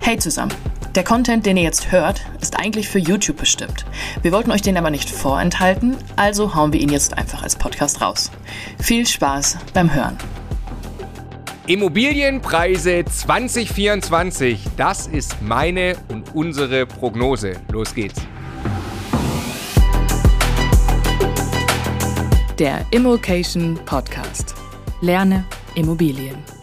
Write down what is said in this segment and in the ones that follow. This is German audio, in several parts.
Hey zusammen! Der Content, den ihr jetzt hört, ist eigentlich für YouTube bestimmt. Wir wollten euch den aber nicht vorenthalten, also hauen wir ihn jetzt einfach als Podcast raus. Viel Spaß beim Hören! Immobilienpreise 2024, das ist meine und unsere Prognose. Los geht's! Der Immocation Podcast. Lerne Immobilien.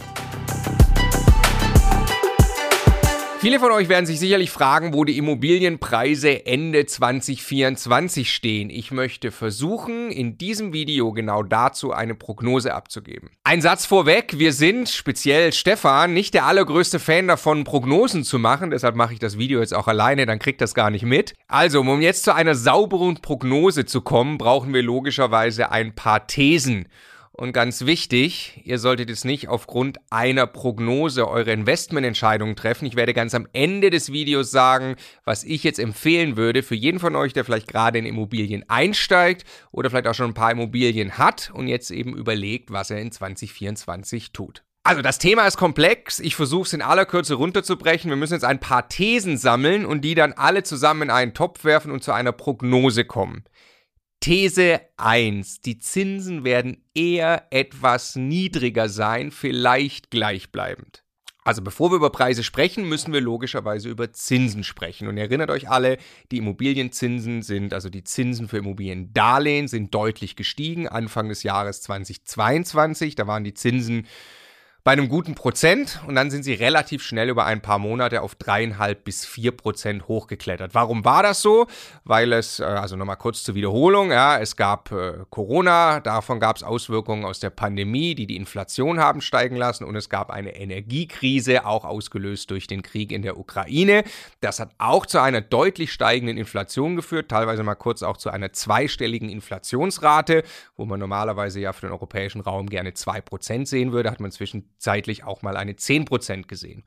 Viele von euch werden sich sicherlich fragen, wo die Immobilienpreise Ende 2024 stehen. Ich möchte versuchen, in diesem Video genau dazu eine Prognose abzugeben. Ein Satz vorweg, wir sind, speziell Stefan, nicht der allergrößte Fan davon, Prognosen zu machen, deshalb mache ich das Video jetzt auch alleine, dann kriegt das gar nicht mit. Also, um jetzt zu einer sauberen Prognose zu kommen, brauchen wir logischerweise ein paar Thesen. Und ganz wichtig, ihr solltet jetzt nicht aufgrund einer Prognose eure Investmententscheidungen treffen. Ich werde ganz am Ende des Videos sagen, was ich jetzt empfehlen würde für jeden von euch, der vielleicht gerade in Immobilien einsteigt oder vielleicht auch schon ein paar Immobilien hat und jetzt eben überlegt, was er in 2024 tut. Also das Thema ist komplex. Ich versuche es in aller Kürze runterzubrechen. Wir müssen jetzt ein paar Thesen sammeln und die dann alle zusammen in einen Topf werfen und zu einer Prognose kommen. These 1. Die Zinsen werden eher etwas niedriger sein, vielleicht gleichbleibend. Also bevor wir über Preise sprechen, müssen wir logischerweise über Zinsen sprechen. Und erinnert euch alle, die Immobilienzinsen sind, also die Zinsen für Immobiliendarlehen sind deutlich gestiegen. Anfang des Jahres 2022, da waren die Zinsen bei einem guten Prozent und dann sind sie relativ schnell über ein paar Monate auf dreieinhalb bis vier Prozent hochgeklettert. Warum war das so? Weil es, äh, also nochmal kurz zur Wiederholung, ja, es gab äh, Corona, davon gab es Auswirkungen aus der Pandemie, die die Inflation haben steigen lassen und es gab eine Energiekrise, auch ausgelöst durch den Krieg in der Ukraine. Das hat auch zu einer deutlich steigenden Inflation geführt, teilweise mal kurz auch zu einer zweistelligen Inflationsrate, wo man normalerweise ja für den europäischen Raum gerne zwei Prozent sehen würde, hat man zwischen zeitlich auch mal eine 10% gesehen.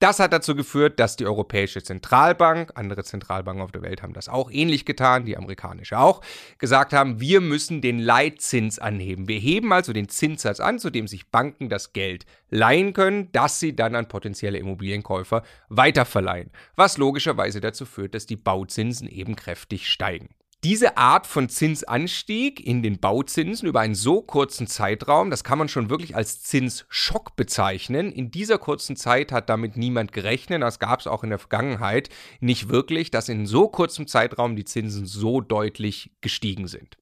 Das hat dazu geführt, dass die Europäische Zentralbank, andere Zentralbanken auf der Welt haben das auch ähnlich getan, die amerikanische auch, gesagt haben, wir müssen den Leitzins anheben. Wir heben also den Zinssatz an, zu dem sich Banken das Geld leihen können, das sie dann an potenzielle Immobilienkäufer weiterverleihen. Was logischerweise dazu führt, dass die Bauzinsen eben kräftig steigen. Diese Art von Zinsanstieg in den Bauzinsen über einen so kurzen Zeitraum, das kann man schon wirklich als Zinsschock bezeichnen. In dieser kurzen Zeit hat damit niemand gerechnet. Das gab es auch in der Vergangenheit nicht wirklich, dass in so kurzem Zeitraum die Zinsen so deutlich gestiegen sind.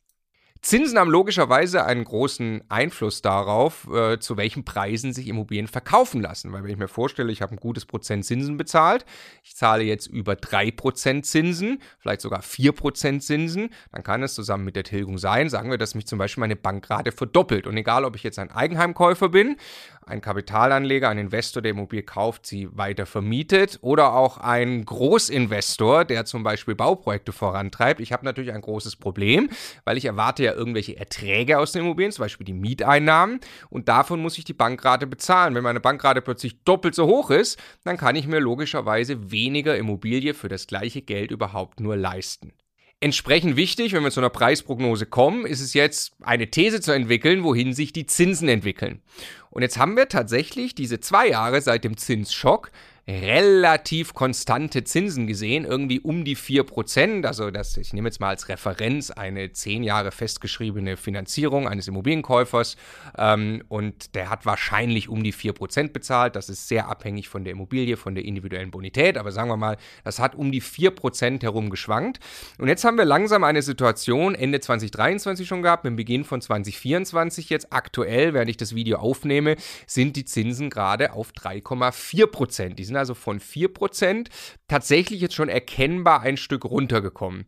Zinsen haben logischerweise einen großen Einfluss darauf, äh, zu welchen Preisen sich Immobilien verkaufen lassen. Weil wenn ich mir vorstelle, ich habe ein gutes Prozent Zinsen bezahlt, ich zahle jetzt über 3% Zinsen, vielleicht sogar 4% Zinsen, dann kann es zusammen mit der Tilgung sein, sagen wir, dass mich zum Beispiel meine Bankrate verdoppelt. Und egal, ob ich jetzt ein Eigenheimkäufer bin ein Kapitalanleger, ein Investor, der Immobilie kauft, sie weiter vermietet oder auch ein Großinvestor, der zum Beispiel Bauprojekte vorantreibt. Ich habe natürlich ein großes Problem, weil ich erwarte ja irgendwelche Erträge aus den Immobilien, zum Beispiel die Mieteinnahmen und davon muss ich die Bankrate bezahlen. Wenn meine Bankrate plötzlich doppelt so hoch ist, dann kann ich mir logischerweise weniger Immobilie für das gleiche Geld überhaupt nur leisten. Entsprechend wichtig, wenn wir zu einer Preisprognose kommen, ist es jetzt eine These zu entwickeln, wohin sich die Zinsen entwickeln. Und jetzt haben wir tatsächlich diese zwei Jahre seit dem Zinsschock relativ konstante Zinsen gesehen, irgendwie um die 4%. Also das, ich nehme jetzt mal als Referenz eine zehn Jahre festgeschriebene Finanzierung eines Immobilienkäufers ähm, und der hat wahrscheinlich um die 4% bezahlt. Das ist sehr abhängig von der Immobilie, von der individuellen Bonität, aber sagen wir mal, das hat um die 4% herum geschwankt. Und jetzt haben wir langsam eine Situation Ende 2023 schon gehabt, mit Beginn von 2024 jetzt aktuell, während ich das Video aufnehme, sind die Zinsen gerade auf 3,4%. Die sind sind also von 4% tatsächlich jetzt schon erkennbar ein Stück runtergekommen.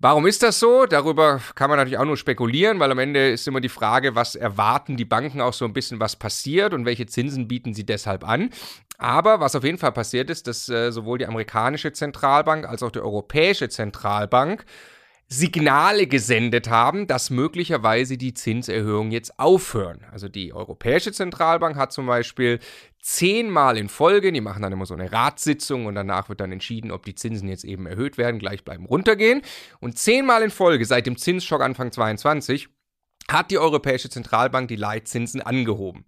Warum ist das so? Darüber kann man natürlich auch nur spekulieren, weil am Ende ist immer die Frage, was erwarten die Banken auch so ein bisschen, was passiert und welche Zinsen bieten sie deshalb an. Aber was auf jeden Fall passiert ist, dass äh, sowohl die amerikanische Zentralbank als auch die europäische Zentralbank Signale gesendet haben, dass möglicherweise die Zinserhöhungen jetzt aufhören. Also die Europäische Zentralbank hat zum Beispiel zehnmal in Folge, die machen dann immer so eine Ratssitzung und danach wird dann entschieden, ob die Zinsen jetzt eben erhöht werden, gleich bleiben, runtergehen. Und zehnmal in Folge seit dem Zinsschock Anfang 22 hat die Europäische Zentralbank die Leitzinsen angehoben.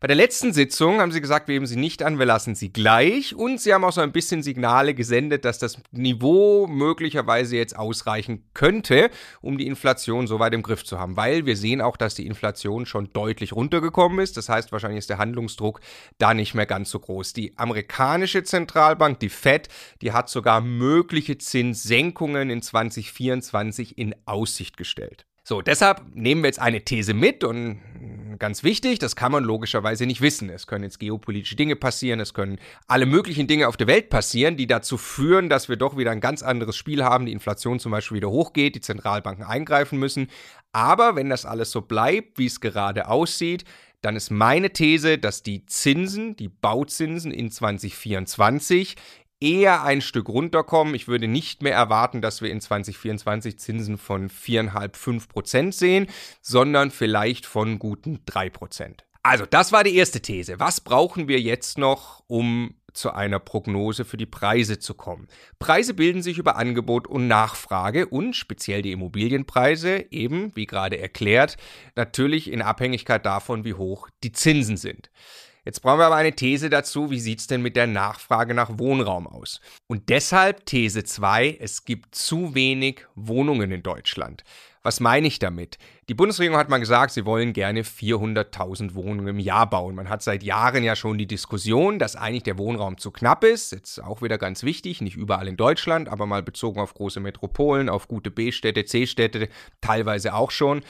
Bei der letzten Sitzung haben sie gesagt, wir heben sie nicht an, wir lassen sie gleich. Und sie haben auch so ein bisschen Signale gesendet, dass das Niveau möglicherweise jetzt ausreichen könnte, um die Inflation so weit im Griff zu haben. Weil wir sehen auch, dass die Inflation schon deutlich runtergekommen ist. Das heißt, wahrscheinlich ist der Handlungsdruck da nicht mehr ganz so groß. Die amerikanische Zentralbank, die Fed, die hat sogar mögliche Zinssenkungen in 2024 in Aussicht gestellt. So, deshalb nehmen wir jetzt eine These mit und ganz wichtig, das kann man logischerweise nicht wissen. Es können jetzt geopolitische Dinge passieren, es können alle möglichen Dinge auf der Welt passieren, die dazu führen, dass wir doch wieder ein ganz anderes Spiel haben, die Inflation zum Beispiel wieder hochgeht, die Zentralbanken eingreifen müssen. Aber wenn das alles so bleibt, wie es gerade aussieht, dann ist meine These, dass die Zinsen, die Bauzinsen in 2024 eher ein Stück runterkommen. Ich würde nicht mehr erwarten, dass wir in 2024 Zinsen von 4,5, 5 Prozent sehen, sondern vielleicht von guten 3 Prozent. Also, das war die erste These. Was brauchen wir jetzt noch, um zu einer Prognose für die Preise zu kommen. Preise bilden sich über Angebot und Nachfrage und speziell die Immobilienpreise eben, wie gerade erklärt, natürlich in Abhängigkeit davon, wie hoch die Zinsen sind. Jetzt brauchen wir aber eine These dazu, wie sieht es denn mit der Nachfrage nach Wohnraum aus? Und deshalb These 2, es gibt zu wenig Wohnungen in Deutschland. Was meine ich damit? Die Bundesregierung hat mal gesagt, sie wollen gerne 400.000 Wohnungen im Jahr bauen. Man hat seit Jahren ja schon die Diskussion, dass eigentlich der Wohnraum zu knapp ist. Jetzt auch wieder ganz wichtig, nicht überall in Deutschland, aber mal bezogen auf große Metropolen, auf gute B-Städte, C-Städte, teilweise auch schon.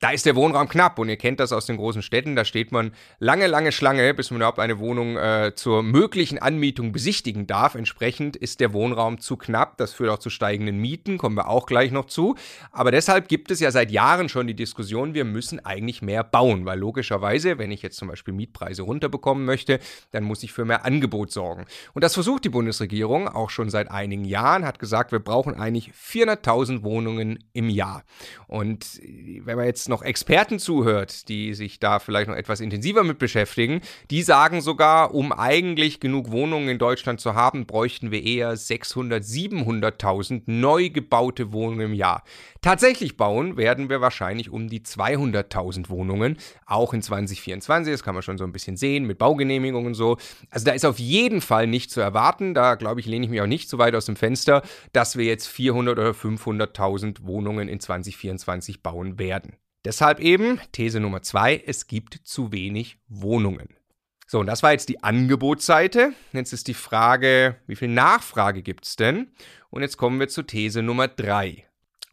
Da ist der Wohnraum knapp und ihr kennt das aus den großen Städten. Da steht man lange, lange Schlange, bis man überhaupt eine Wohnung äh, zur möglichen Anmietung besichtigen darf. Entsprechend ist der Wohnraum zu knapp. Das führt auch zu steigenden Mieten, kommen wir auch gleich noch zu. Aber deshalb gibt es ja seit Jahren schon die Diskussion, wir müssen eigentlich mehr bauen, weil logischerweise, wenn ich jetzt zum Beispiel Mietpreise runterbekommen möchte, dann muss ich für mehr Angebot sorgen. Und das versucht die Bundesregierung auch schon seit einigen Jahren, hat gesagt, wir brauchen eigentlich 400.000 Wohnungen im Jahr. Und wenn man jetzt noch Experten zuhört, die sich da vielleicht noch etwas intensiver mit beschäftigen, die sagen sogar, um eigentlich genug Wohnungen in Deutschland zu haben, bräuchten wir eher 600.000, 700.000 neu gebaute Wohnungen im Jahr. Tatsächlich bauen werden wir wahrscheinlich um die 200.000 Wohnungen, auch in 2024. Das kann man schon so ein bisschen sehen mit Baugenehmigungen und so. Also da ist auf jeden Fall nicht zu erwarten. Da glaube ich, lehne ich mich auch nicht so weit aus dem Fenster, dass wir jetzt 400 oder 500.000 Wohnungen in 2024 bauen werden. Deshalb eben These Nummer zwei, es gibt zu wenig Wohnungen. So, und das war jetzt die Angebotsseite. Jetzt ist die Frage, wie viel Nachfrage gibt es denn? Und jetzt kommen wir zu These Nummer drei.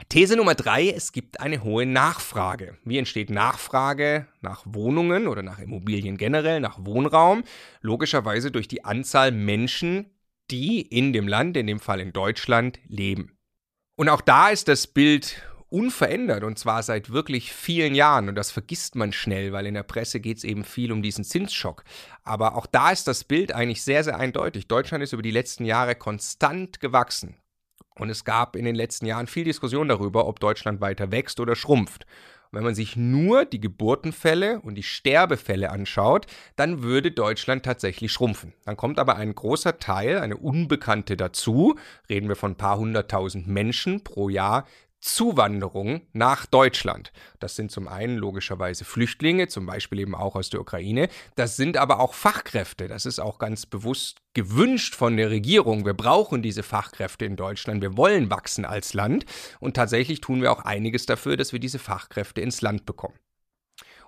These Nummer drei, es gibt eine hohe Nachfrage. Wie entsteht Nachfrage nach Wohnungen oder nach Immobilien generell, nach Wohnraum? Logischerweise durch die Anzahl Menschen, die in dem Land, in dem Fall in Deutschland, leben. Und auch da ist das Bild unverändert und zwar seit wirklich vielen Jahren. Und das vergisst man schnell, weil in der Presse geht es eben viel um diesen Zinsschock. Aber auch da ist das Bild eigentlich sehr, sehr eindeutig. Deutschland ist über die letzten Jahre konstant gewachsen. Und es gab in den letzten Jahren viel Diskussion darüber, ob Deutschland weiter wächst oder schrumpft. wenn man sich nur die Geburtenfälle und die Sterbefälle anschaut, dann würde Deutschland tatsächlich schrumpfen. Dann kommt aber ein großer Teil, eine Unbekannte dazu, reden wir von ein paar hunderttausend Menschen pro Jahr, Zuwanderung nach Deutschland. Das sind zum einen logischerweise Flüchtlinge, zum Beispiel eben auch aus der Ukraine. Das sind aber auch Fachkräfte. Das ist auch ganz bewusst gewünscht von der Regierung. Wir brauchen diese Fachkräfte in Deutschland. Wir wollen wachsen als Land. Und tatsächlich tun wir auch einiges dafür, dass wir diese Fachkräfte ins Land bekommen.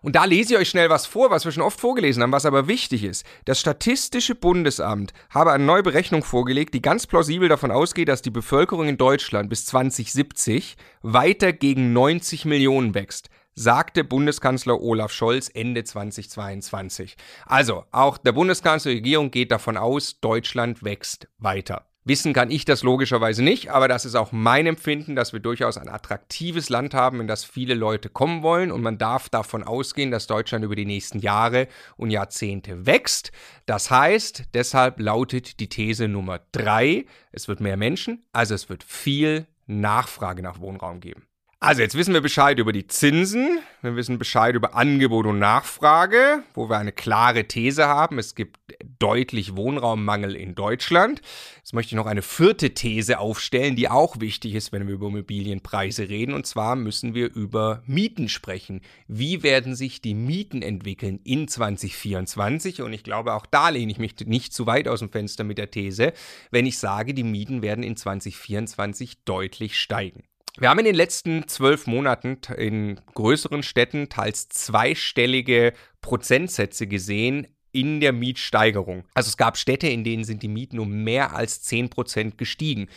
Und da lese ich euch schnell was vor, was wir schon oft vorgelesen haben, was aber wichtig ist. Das Statistische Bundesamt habe eine neue Berechnung vorgelegt, die ganz plausibel davon ausgeht, dass die Bevölkerung in Deutschland bis 2070 weiter gegen 90 Millionen wächst sagte Bundeskanzler Olaf Scholz Ende 2022. Also, auch der Bundeskanzler, die Regierung geht davon aus, Deutschland wächst weiter. Wissen kann ich das logischerweise nicht, aber das ist auch mein Empfinden, dass wir durchaus ein attraktives Land haben, in das viele Leute kommen wollen und man darf davon ausgehen, dass Deutschland über die nächsten Jahre und Jahrzehnte wächst. Das heißt, deshalb lautet die These Nummer drei, es wird mehr Menschen, also es wird viel Nachfrage nach Wohnraum geben. Also jetzt wissen wir Bescheid über die Zinsen, wir wissen Bescheid über Angebot und Nachfrage, wo wir eine klare These haben. Es gibt deutlich Wohnraummangel in Deutschland. Jetzt möchte ich noch eine vierte These aufstellen, die auch wichtig ist, wenn wir über Immobilienpreise reden. Und zwar müssen wir über Mieten sprechen. Wie werden sich die Mieten entwickeln in 2024? Und ich glaube, auch da lehne ich mich nicht zu weit aus dem Fenster mit der These, wenn ich sage, die Mieten werden in 2024 deutlich steigen. Wir haben in den letzten zwölf Monaten in größeren Städten teils zweistellige Prozentsätze gesehen in der Mietsteigerung. Also es gab Städte, in denen sind die Mieten um mehr als 10 Prozent gestiegen.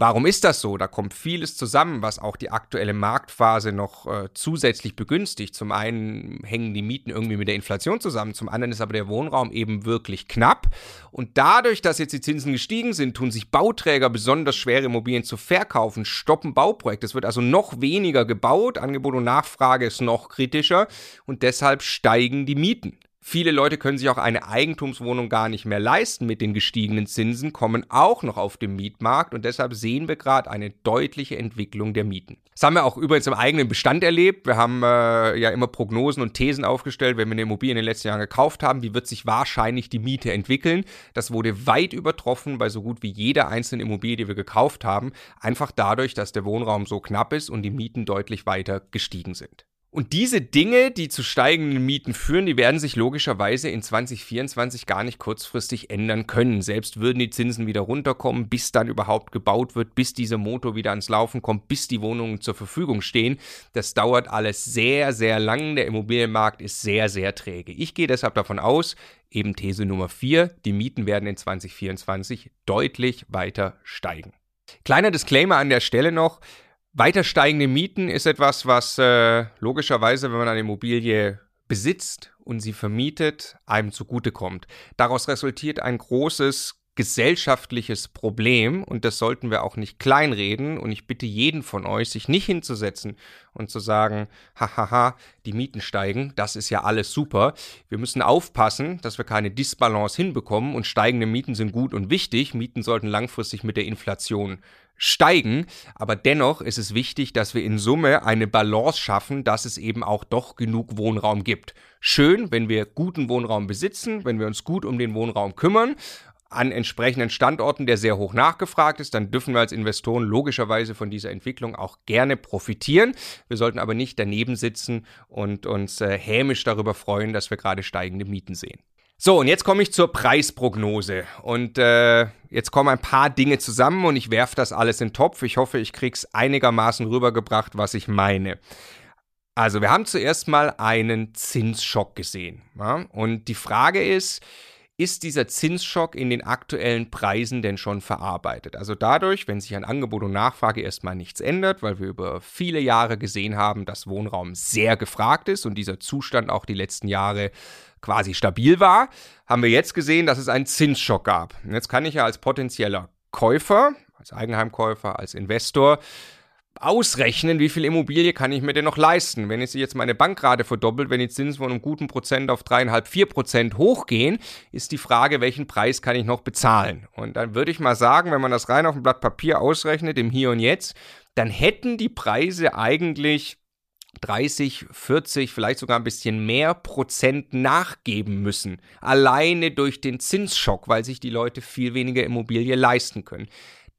Warum ist das so? Da kommt vieles zusammen, was auch die aktuelle Marktphase noch äh, zusätzlich begünstigt. Zum einen hängen die Mieten irgendwie mit der Inflation zusammen, zum anderen ist aber der Wohnraum eben wirklich knapp. Und dadurch, dass jetzt die Zinsen gestiegen sind, tun sich Bauträger besonders schwere Immobilien zu verkaufen, stoppen Bauprojekte. Es wird also noch weniger gebaut, Angebot und Nachfrage ist noch kritischer und deshalb steigen die Mieten. Viele Leute können sich auch eine Eigentumswohnung gar nicht mehr leisten mit den gestiegenen Zinsen, kommen auch noch auf den Mietmarkt und deshalb sehen wir gerade eine deutliche Entwicklung der Mieten. Das haben wir auch übrigens im eigenen Bestand erlebt. Wir haben äh, ja immer Prognosen und Thesen aufgestellt, wenn wir eine Immobilie in den letzten Jahren gekauft haben, wie wird sich wahrscheinlich die Miete entwickeln. Das wurde weit übertroffen bei so gut wie jeder einzelnen Immobilie, die wir gekauft haben, einfach dadurch, dass der Wohnraum so knapp ist und die Mieten deutlich weiter gestiegen sind. Und diese Dinge, die zu steigenden Mieten führen, die werden sich logischerweise in 2024 gar nicht kurzfristig ändern können. Selbst würden die Zinsen wieder runterkommen, bis dann überhaupt gebaut wird, bis dieser Motor wieder ans Laufen kommt, bis die Wohnungen zur Verfügung stehen. Das dauert alles sehr, sehr lang. Der Immobilienmarkt ist sehr, sehr träge. Ich gehe deshalb davon aus, eben These Nummer 4, die Mieten werden in 2024 deutlich weiter steigen. Kleiner Disclaimer an der Stelle noch. Weiter steigende Mieten ist etwas, was äh, logischerweise, wenn man eine Immobilie besitzt und sie vermietet, einem zugutekommt. Daraus resultiert ein großes gesellschaftliches Problem und das sollten wir auch nicht kleinreden und ich bitte jeden von euch, sich nicht hinzusetzen und zu sagen, hahaha, die Mieten steigen, das ist ja alles super. Wir müssen aufpassen, dass wir keine Disbalance hinbekommen und steigende Mieten sind gut und wichtig. Mieten sollten langfristig mit der Inflation steigen. Aber dennoch ist es wichtig, dass wir in Summe eine Balance schaffen, dass es eben auch doch genug Wohnraum gibt. Schön, wenn wir guten Wohnraum besitzen, wenn wir uns gut um den Wohnraum kümmern. an entsprechenden Standorten, der sehr hoch nachgefragt ist, dann dürfen wir als Investoren logischerweise von dieser Entwicklung auch gerne profitieren. Wir sollten aber nicht daneben sitzen und uns äh, hämisch darüber freuen, dass wir gerade steigende Mieten sehen. So, und jetzt komme ich zur Preisprognose. Und äh, jetzt kommen ein paar Dinge zusammen und ich werfe das alles in den Topf. Ich hoffe, ich kriege es einigermaßen rübergebracht, was ich meine. Also, wir haben zuerst mal einen Zinsschock gesehen. Ja? Und die Frage ist, ist dieser Zinsschock in den aktuellen Preisen denn schon verarbeitet? Also dadurch, wenn sich an Angebot und Nachfrage erstmal nichts ändert, weil wir über viele Jahre gesehen haben, dass Wohnraum sehr gefragt ist und dieser Zustand auch die letzten Jahre quasi stabil war, haben wir jetzt gesehen, dass es einen Zinsschock gab. Und jetzt kann ich ja als potenzieller Käufer, als Eigenheimkäufer, als Investor ausrechnen, wie viel Immobilie kann ich mir denn noch leisten. Wenn jetzt jetzt meine Bankrate verdoppelt, wenn die Zinsen von einem guten Prozent auf dreieinhalb, vier Prozent hochgehen, ist die Frage, welchen Preis kann ich noch bezahlen? Und dann würde ich mal sagen, wenn man das rein auf dem Blatt Papier ausrechnet, im Hier und Jetzt, dann hätten die Preise eigentlich 30, 40, vielleicht sogar ein bisschen mehr Prozent nachgeben müssen. Alleine durch den Zinsschock, weil sich die Leute viel weniger Immobilie leisten können.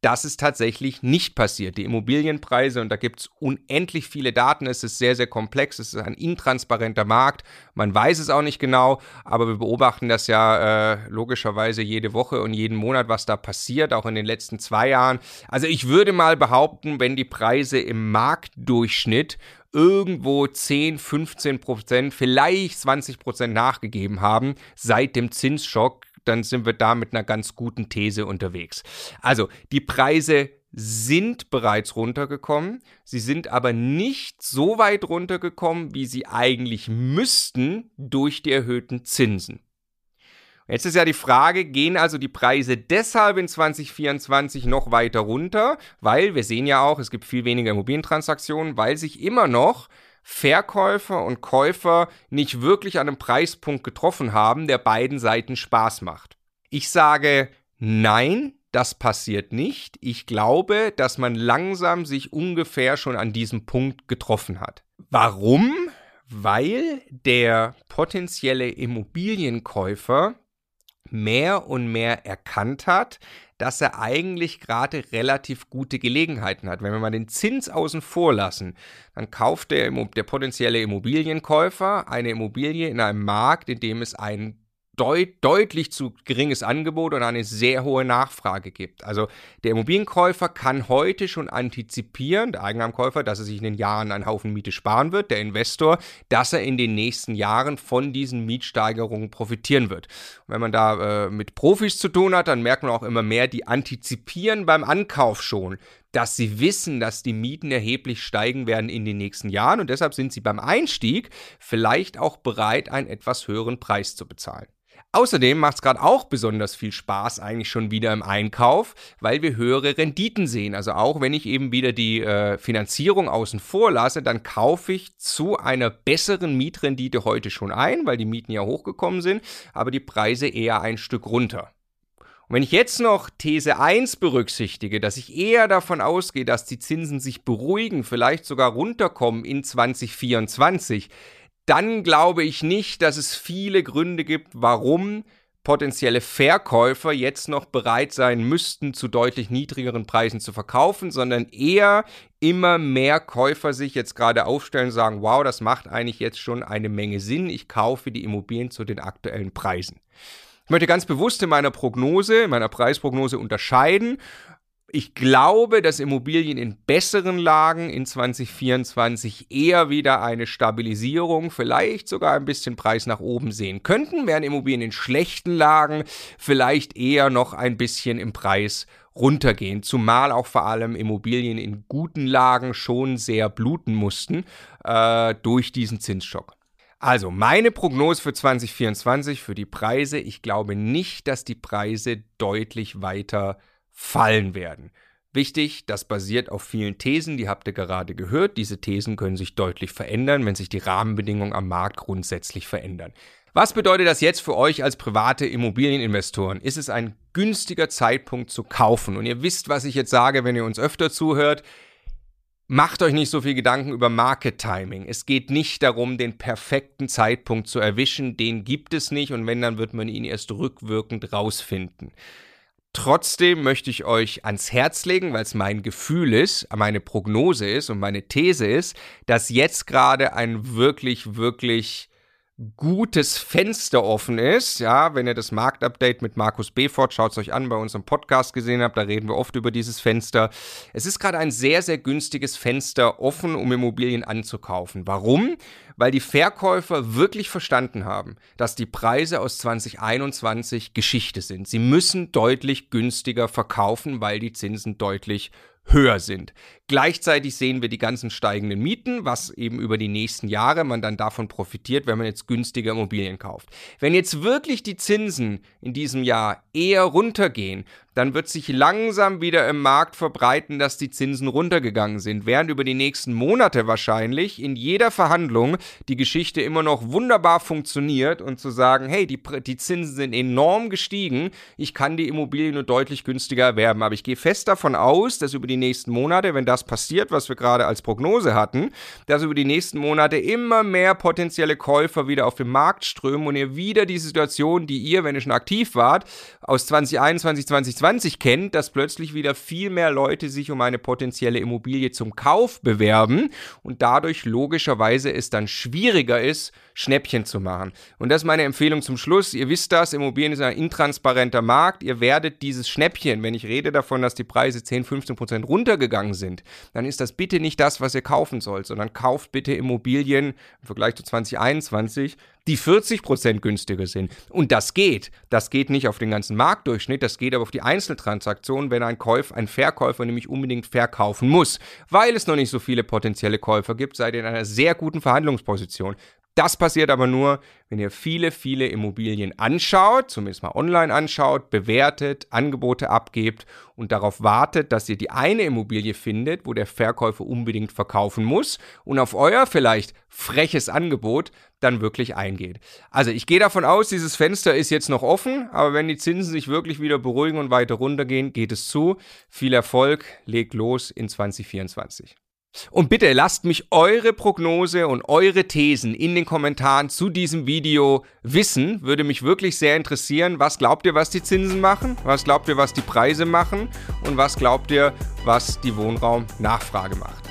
Das ist tatsächlich nicht passiert. Die Immobilienpreise, und da gibt es unendlich viele Daten, es ist sehr, sehr komplex, es ist ein intransparenter Markt, man weiß es auch nicht genau, aber wir beobachten das ja äh, logischerweise jede Woche und jeden Monat, was da passiert, auch in den letzten zwei Jahren. Also ich würde mal behaupten, wenn die Preise im Marktdurchschnitt irgendwo 10, 15 Prozent, vielleicht 20 Prozent nachgegeben haben seit dem Zinsschock, dann sind wir da mit einer ganz guten These unterwegs. Also, die Preise sind bereits runtergekommen, sie sind aber nicht so weit runtergekommen, wie sie eigentlich müssten durch die erhöhten Zinsen. Jetzt ist ja die Frage, gehen also die Preise deshalb in 2024 noch weiter runter, weil wir sehen ja auch, es gibt viel weniger Immobilientransaktionen, weil sich immer noch Verkäufer und Käufer nicht wirklich an einem Preispunkt getroffen haben, der beiden Seiten Spaß macht. Ich sage nein, das passiert nicht. Ich glaube, dass man langsam sich ungefähr schon an diesem Punkt getroffen hat. Warum? Weil der potenzielle Immobilienkäufer mehr und mehr erkannt hat, dass er eigentlich gerade relativ gute Gelegenheiten hat. Wenn wir mal den Zins außen vor lassen, dann kauft der, der potenzielle Immobilienkäufer eine Immobilie in einem Markt, in dem es einen deut deutlich zu geringes Angebot und eine sehr hohe Nachfrage gibt. Also der Immobilienkäufer kann heute schon antizipieren, der Eigenheimkäufer, dass er sich in den Jahren einen Haufen Miete sparen wird, der Investor, dass er in den nächsten Jahren von diesen Mietsteigerungen profitieren wird. Und wenn man da äh, mit Profis zu tun hat, dann merkt man auch immer mehr, die antizipieren beim Ankauf schon, dass sie wissen, dass die Mieten erheblich steigen werden in den nächsten Jahren und deshalb sind sie beim Einstieg vielleicht auch bereit, einen etwas höheren Preis zu bezahlen. Außerdem macht es gerade auch besonders viel Spaß eigentlich schon wieder im Einkauf, weil wir höhere Renditen sehen. Also auch wenn ich eben wieder die äh, Finanzierung außen vor lasse, dann kaufe ich zu einer besseren Mietrendite heute schon ein, weil die Mieten ja hochgekommen sind, aber die Preise eher ein Stück runter. Und wenn ich jetzt noch These 1 berücksichtige, dass ich eher davon ausgehe, dass die Zinsen sich beruhigen, vielleicht sogar runterkommen in 2024, dann glaube ich nicht, dass es viele Gründe gibt, warum potenzielle Verkäufer jetzt noch bereit sein müssten, zu deutlich niedrigeren Preisen zu verkaufen, sondern eher immer mehr Käufer sich jetzt gerade aufstellen und sagen, wow, das macht eigentlich jetzt schon eine Menge Sinn, ich kaufe die Immobilien zu den aktuellen Preisen. Ich möchte ganz bewusst in meiner Prognose, in meiner Preisprognose unterscheiden ich glaube, dass Immobilien in besseren Lagen in 2024 eher wieder eine Stabilisierung, vielleicht sogar ein bisschen Preis nach oben sehen könnten, während Immobilien in schlechten Lagen vielleicht eher noch ein bisschen im Preis runtergehen, zumal auch vor allem Immobilien in guten Lagen schon sehr bluten mussten äh, durch diesen Zinsschock. Also meine Prognose für 2024 für die Preise, ich glaube nicht, dass die Preise deutlich weiter fallen werden. Wichtig, das basiert auf vielen Thesen, die habt ihr gerade gehört. Diese Thesen können sich deutlich verändern, wenn sich die Rahmenbedingungen am Markt grundsätzlich verändern. Was bedeutet das jetzt für euch als private Immobilieninvestoren? Ist es ein günstiger Zeitpunkt zu kaufen? Und ihr wisst, was ich jetzt sage, wenn ihr uns öfter zuhört. Macht euch nicht so viel Gedanken über Market Timing. Es geht nicht darum, den perfekten Zeitpunkt zu erwischen. Den gibt es nicht und wenn, dann wird man ihn erst rückwirkend rausfinden. Trotzdem möchte ich euch ans Herz legen, weil es mein Gefühl ist, meine Prognose ist und meine These ist, dass jetzt gerade ein wirklich, wirklich gutes Fenster offen ist. Ja, wenn ihr das Marktupdate mit Markus Befort, schaut es euch an, bei unserem Podcast gesehen habt, da reden wir oft über dieses Fenster. Es ist gerade ein sehr, sehr günstiges Fenster offen, um Immobilien anzukaufen. Warum? Weil die Verkäufer wirklich verstanden haben, dass die Preise aus 2021 Geschichte sind. Sie müssen deutlich günstiger verkaufen, weil die Zinsen deutlich höher sind. Gleichzeitig sehen wir die ganzen steigenden Mieten, was eben über die nächsten Jahre man dann davon profitiert, wenn man jetzt günstige Immobilien kauft. Wenn jetzt wirklich die Zinsen in diesem Jahr eher runtergehen, dann wird sich langsam wieder im Markt verbreiten, dass die Zinsen runtergegangen sind, während über die nächsten Monate wahrscheinlich in jeder Verhandlung die Geschichte immer noch wunderbar funktioniert und zu sagen, hey, die, die Zinsen sind enorm gestiegen, ich kann die Immobilien nur deutlich günstiger erwerben. Aber ich gehe fest davon aus, dass über die nächsten Monate, wenn das passiert, was wir gerade als Prognose hatten, dass über die nächsten Monate immer mehr potenzielle Käufer wieder auf den Markt strömen und ihr wieder die Situation, die ihr, wenn ihr schon aktiv wart, aus 2021, 2020 kennt, dass plötzlich wieder viel mehr Leute sich um eine potenzielle Immobilie zum Kauf bewerben und dadurch logischerweise es dann schwieriger ist, Schnäppchen zu machen. Und das ist meine Empfehlung zum Schluss. Ihr wisst das, Immobilien ist ein intransparenter Markt. Ihr werdet dieses Schnäppchen, wenn ich rede davon, dass die Preise 10, 15 Prozent runtergegangen sind, dann ist das bitte nicht das, was ihr kaufen sollt, sondern kauft bitte Immobilien im Vergleich zu 2021, die 40 Prozent günstiger sind. Und das geht. Das geht nicht auf den ganzen Marktdurchschnitt, das geht aber auf die Einzeltransaktionen, wenn ein Käufer, ein Verkäufer nämlich unbedingt verkaufen muss. Weil es noch nicht so viele potenzielle Käufer gibt, seid ihr in einer sehr guten Verhandlungsposition. Das passiert aber nur, wenn ihr viele, viele Immobilien anschaut, zumindest mal online anschaut, bewertet, Angebote abgebt und darauf wartet, dass ihr die eine Immobilie findet, wo der Verkäufer unbedingt verkaufen muss und auf euer vielleicht freches Angebot dann wirklich eingeht. Also ich gehe davon aus, dieses Fenster ist jetzt noch offen, aber wenn die Zinsen sich wirklich wieder beruhigen und weiter runtergehen, geht es zu. Viel Erfolg, legt los in 2024. Und bitte lasst mich eure Prognose und eure Thesen in den Kommentaren zu diesem Video wissen. Würde mich wirklich sehr interessieren. Was glaubt ihr, was die Zinsen machen? Was glaubt ihr, was die Preise machen? Und was glaubt ihr, was die Wohnraumnachfrage macht?